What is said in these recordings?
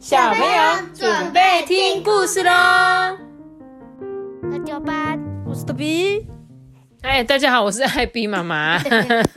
小朋友准备听故事喽！那就班，我是豆比。哎，大家好，我是艾比妈妈。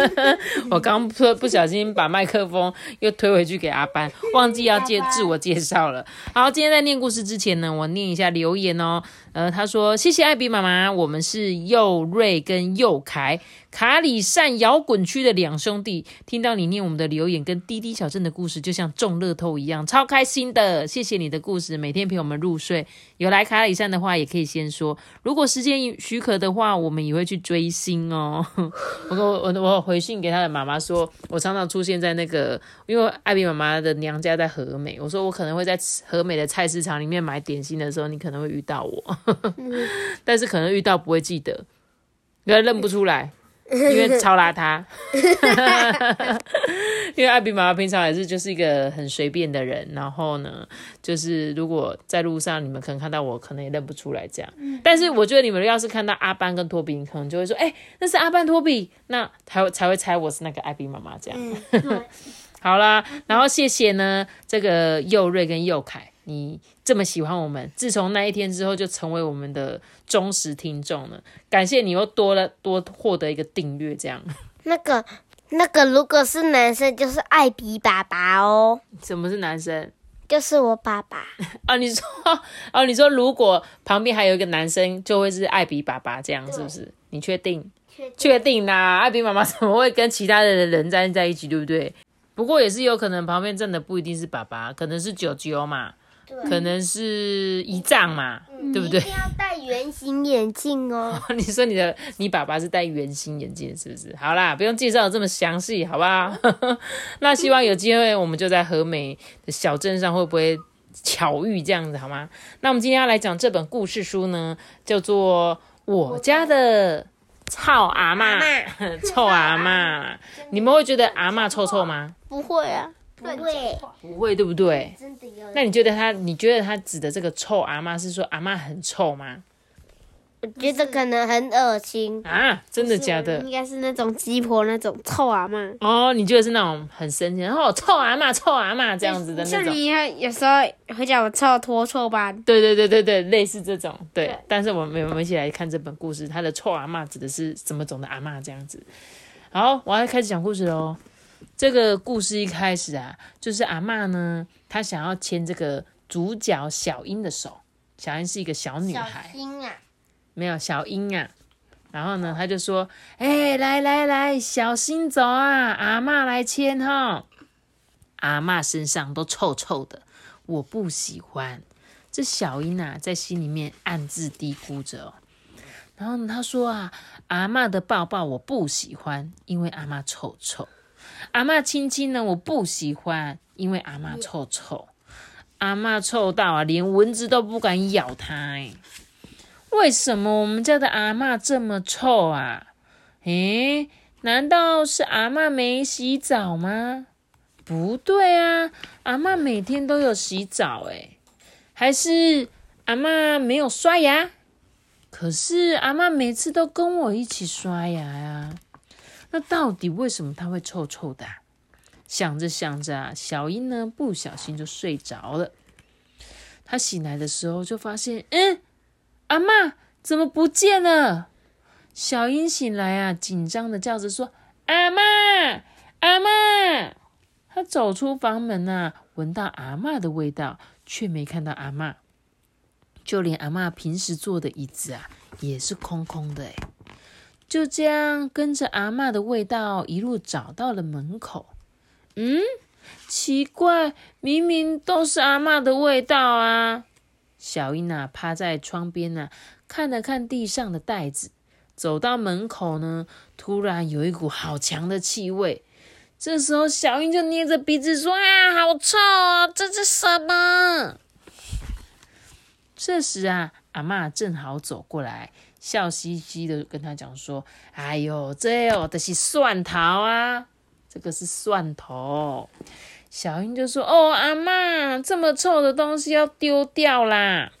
我刚不不小心把麦克风又推回去给阿班，忘记要介自我介绍了。好，今天在念故事之前呢，我念一下留言哦。呃，他说谢谢艾比妈妈，我们是佑瑞跟佑凯。卡里善摇滚区的两兄弟听到你念我们的留言跟滴滴小镇的故事，就像中乐透一样，超开心的。谢谢你的故事，每天陪我们入睡。有来卡里善的话，也可以先说。如果时间许可的话，我们也会去追星哦。我我我回信给他的妈妈说，我常常出现在那个，因为艾比妈妈的娘家在和美，我说我可能会在和美的菜市场里面买点心的时候，你可能会遇到我，但是可能遇到不会记得，因为认不出来。因为超邋遢，因为艾比妈妈平常也是就是一个很随便的人，然后呢，就是如果在路上你们可能看到我，可能也认不出来这样。但是我觉得你们要是看到阿班跟托比，你可能就会说，哎，那是阿班托比，那才会才会猜我是那个艾比妈妈这样。好啦，然后谢谢呢，这个佑瑞跟佑凯。你这么喜欢我们，自从那一天之后就成为我们的忠实听众了。感谢你又多了多获得一个订阅，这样。那个那个，如果是男生就是艾比爸爸哦。什么是男生？就是我爸爸。啊，你说哦，你说如果旁边还有一个男生，就会是艾比爸爸这样，是不是？你确定？确定啦！艾比妈妈怎么会跟其他的人站在一起，对不对？不过也是有可能旁边站的不一定是爸爸，可能是九九嘛。可能是一丈嘛，对不对？一定要戴圆形眼镜哦。你说你的你爸爸是戴圆形眼镜是不是？好啦，不用介绍这么详细，好不好？那希望有机会我们就在和美的小镇上会不会巧遇这样子，好吗？那我们今天要来讲这本故事书呢，叫做《我家的臭阿妈》，臭阿妈，你们会觉得阿妈臭臭吗？不会啊。不会，不会，对不对？那你觉得他？你觉得他指的这个臭阿妈是说阿妈很臭吗？我觉得可能很恶心啊！真的假的？应该是那种鸡婆那种臭阿妈哦。你觉得是那种很生气，然后臭阿妈、臭阿妈这样子的那种？像你有时候会叫我臭拖臭吧？对对对对对，类似这种。对，但是我们我们一起来看这本故事，他的臭阿妈指的是什么种的阿妈这样子？好，我要开始讲故事喽。这个故事一开始啊，就是阿妈呢，她想要牵这个主角小英的手。小英是一个小女孩，英啊，没有小英啊。然后呢，她就说：“哎，来来来，小心走啊，阿妈来牵哈。”阿妈身上都臭臭的，我不喜欢。这小英啊，在心里面暗自嘀咕着。然后呢，她说啊：“阿妈的抱抱我不喜欢，因为阿妈臭臭。”阿妈亲亲呢，我不喜欢，因为阿妈臭臭，阿妈臭到啊，连蚊子都不敢咬它。哎，为什么我们家的阿妈这么臭啊？诶，难道是阿妈没洗澡吗？不对啊，阿妈每天都有洗澡。诶，还是阿妈没有刷牙？可是阿妈每次都跟我一起刷牙呀。那到底为什么它会臭臭的？想着想着啊，小英呢不小心就睡着了。他醒来的时候就发现，嗯，阿妈怎么不见了？小英醒来啊，紧张的叫着说：“阿妈，阿妈！”他走出房门啊，闻到阿妈的味道，却没看到阿妈。就连阿妈平时坐的椅子啊，也是空空的。哎。就这样跟着阿妈的味道一路找到了门口。嗯，奇怪，明明都是阿妈的味道啊！小英啊，趴在窗边呢，看了看地上的袋子，走到门口呢，突然有一股好强的气味。这时候，小英就捏着鼻子说：“啊，好臭啊！这是什么？”这时啊，阿妈正好走过来。笑嘻嘻的跟他讲说：“哎呦，这哦，这是蒜头啊，这个是蒜头。”小英就说：“哦，阿妈，这么臭的东西要丢掉啦！”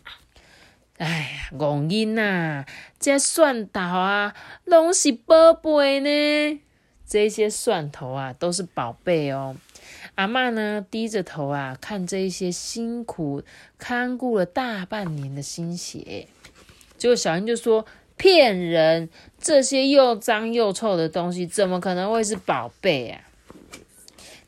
哎呀，戆英呐，这蒜头啊，拢是宝贝呢。这些蒜头啊都是宝贝哦。阿嬷呢低着头啊，看这一些辛苦看顾了大半年的心血。结果小英就说：“骗人！这些又脏又臭的东西，怎么可能会是宝贝啊？”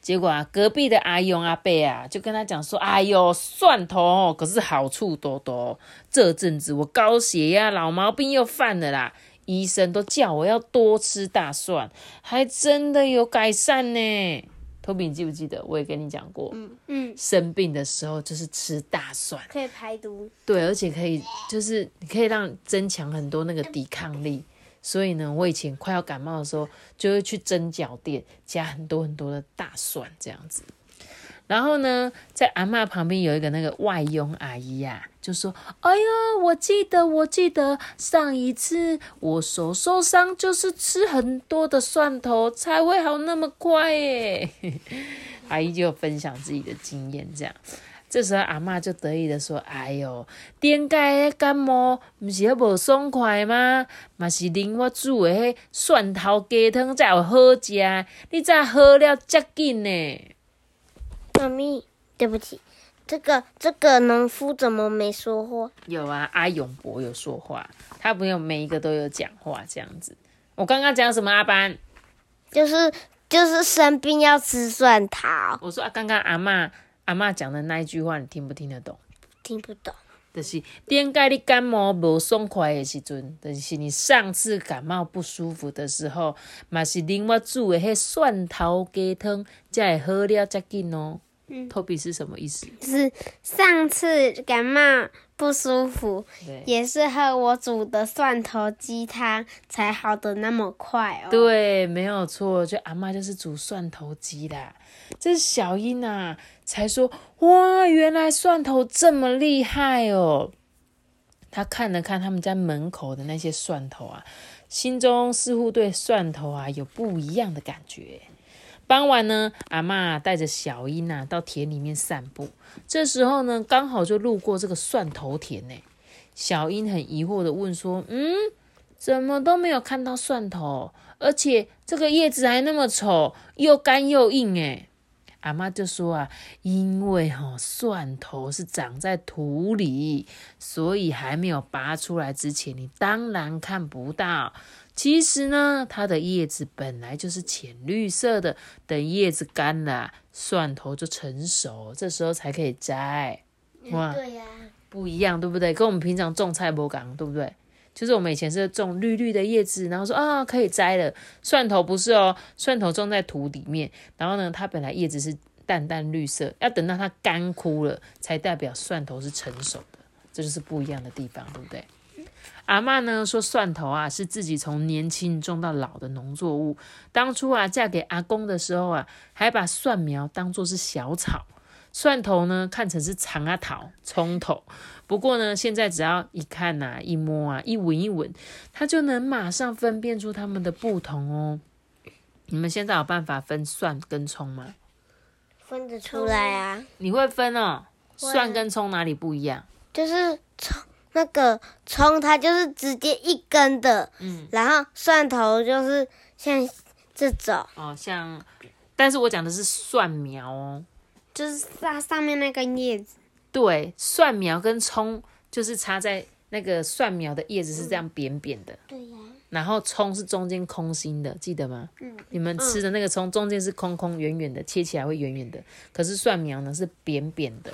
结果啊，隔壁的阿勇阿伯啊，就跟他讲说：“哎呦，蒜头，可是好处多多。这阵子我高血压、老毛病又犯了啦，医生都叫我要多吃大蒜，还真的有改善呢。”托比，你记不记得？我也跟你讲过，嗯嗯，生病的时候就是吃大蒜，可以排毒。对，而且可以就是你可以让增强很多那个抵抗力。所以呢，我以前快要感冒的时候，就会去蒸饺店加很多很多的大蒜这样子。然后呢，在阿嬷旁边有一个那个外佣阿姨呀、就说：“哎呀，我记得，我记得上一次我手受伤，就是吃很多的蒜头才会好那么快耶。”阿姨就分享自己的经验，这样。这时候阿妈就得意的说：“哎哟，顶届的感冒不是还无爽快吗？嘛是啉我煮的迄蒜头鸡汤才有好食，你咋喝了这紧呢？”妈咪，对不起，这个这个农夫怎么没说话？有啊，阿永博有说话，他不用每一个都有讲话这样子。我刚刚讲什么？阿班，就是就是生病要吃蒜头，我说啊，刚刚阿妈阿妈讲的那一句话，你听不听得懂？听不懂。就是点解你感冒无爽快的时阵，就是你上次感冒不舒服的时候，嘛是啉我煮的迄蒜头鸡汤，才会好了才紧哦。嗯托比是什么意思？就是上次感冒不舒服，也是喝我煮的蒜头鸡汤才好的那么快哦。对，没有错，就阿妈就是煮蒜头鸡啦。这是小英啊，才说哇，原来蒜头这么厉害哦。他看了看他们家门口的那些蒜头啊，心中似乎对蒜头啊有不一样的感觉。傍晚呢，阿嬷带着小英啊到田里面散步。这时候呢，刚好就路过这个蒜头田呢。小英很疑惑的问说：“嗯，怎么都没有看到蒜头？而且这个叶子还那么丑，又干又硬。”诶阿妈就说啊，因为哈、蒜头是长在土里，所以还没有拔出来之前，你当然看不到。其实呢，它的叶子本来就是浅绿色的，等叶子干了，蒜头就成熟，这时候才可以摘。哇，对呀、不一样，对不对？跟我们平常种菜不讲，对不对？就是我们以前是种绿绿的叶子，然后说啊可以摘了。蒜头不是哦，蒜头种在土里面，然后呢，它本来叶子是淡淡绿色，要等到它干枯了，才代表蒜头是成熟的，这就是不一样的地方，对不对？阿嬷呢说，蒜头啊是自己从年轻种到老的农作物。当初啊嫁给阿公的时候啊，还把蒜苗当作是小草，蒜头呢看成是长阿桃、葱头。不过呢，现在只要一看呐、一摸啊、一闻一闻，它就能马上分辨出它们的不同哦。你们现在有办法分蒜跟葱吗？分得出来啊，你会分哦？蒜跟葱哪里不一样？就是葱那个葱，它就是直接一根的，嗯，然后蒜头就是像这种，哦，像，但是我讲的是蒜苗哦。就是它上面那根叶子，对，蒜苗跟葱就是插在那个蒜苗的叶子是这样扁扁的，对呀、然后葱是中间空心的，记得吗？嗯，你们吃的那个葱中间是空空圆圆的，切起来会圆圆的，可是蒜苗呢是扁扁的。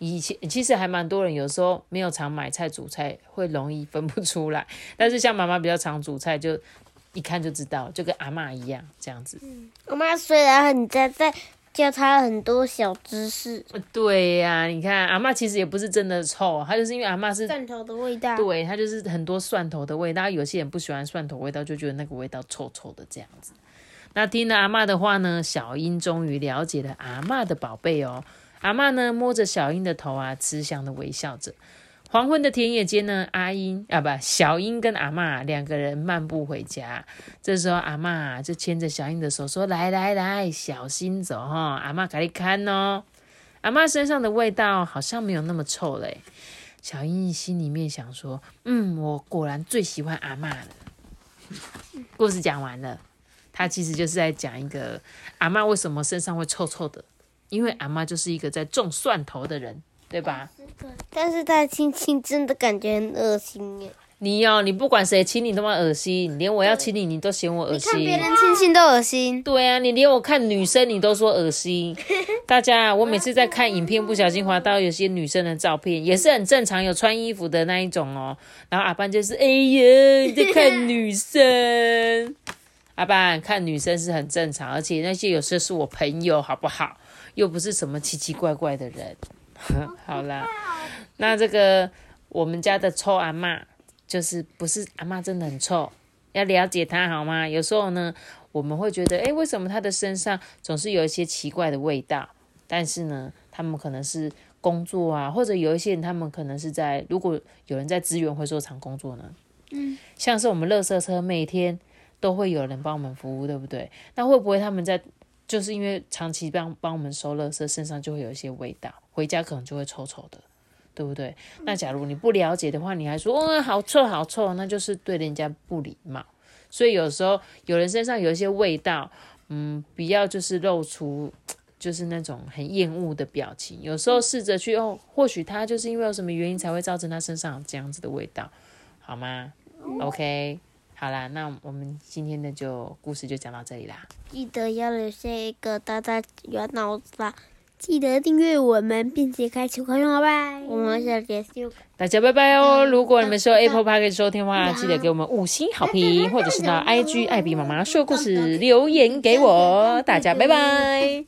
以前其实还蛮多人有时候没有常买菜煮菜，会容易分不出来。但是像妈妈比较常煮菜，就一看就知道，就跟阿嬷一样这样子。我妈虽然很在在教她很多小知识，对呀、你看阿嬷其实也不是真的臭，她就是因为阿嬷是蒜头的味道。对，她就是很多蒜头的味道。有些人不喜欢蒜头味道，就觉得那个味道臭臭的这样子。那听了阿嬷的话呢，小英终于了解了阿嬷的宝贝哦。阿嬷呢摸着小英的头啊，慈祥的微笑着。黄昏的田野间呢，阿英啊不，小英跟阿嬷两个人漫步回家。这时候阿嬷就牵着小英的手说：“来来来，小心走哈、阿嬷给你看哦。”阿嬷身上的味道好像没有那么臭嘞。小英心里面想说：“嗯，我果然最喜欢阿嬷了。”故事讲完了，它其实就是在讲一个阿嬷为什么身上会臭臭的，因为阿妈就是一个在种蒜头的人，对吧？但是他亲亲真的感觉很恶心耶。你哦，你不管谁亲你都妈恶心，连我要亲你，你都嫌我恶心。看别人亲亲都恶心。对啊，你连我看女生你都说恶心。大家，我每次在看影片，不小心滑到有些女生的照片，也是很正常，有穿衣服的那一种哦。然后阿班就是，哎呀，你在看女生。阿班看女生是很正常，而且那些有时候是我朋友，好不好？又不是什么奇奇怪怪的人。好啦，那这个我们家的臭阿嬷。就是不是阿妈真的很臭，要了解她好吗？有时候呢，我们会觉得，哎，为什么她的身上总是有一些奇怪的味道？但是呢，他们可能是工作啊，或者有一些人，他们可能是在，如果有人在资源回收厂工作呢，嗯，像是我们垃圾车每天都会有人帮我们服务，对不对？那会不会他们在就是因为长期帮帮我们收垃圾，身上就会有一些味道，回家可能就会臭臭的？对不对？那假如你不了解的话，你还说哦好臭好臭，那就是对人家不礼貌。所以有时候有人身上有一些味道，嗯，不要就是露出就是那种很厌恶的表情。有时候试着去哦，或许他就是因为有什么原因才会造成他身上这样子的味道，好吗？OK，好啦，那我们今天的就故事就讲到这里啦。记得要留下一个大大圆脑子啦。记得订阅我们，并且开启快乐拜。我们下次见，大家拜拜哦！如果你们是用 Apple Park 收听的话，记得给我们五星好评，或者是到 IG 艾比妈妈说故事留言给我。大家拜拜。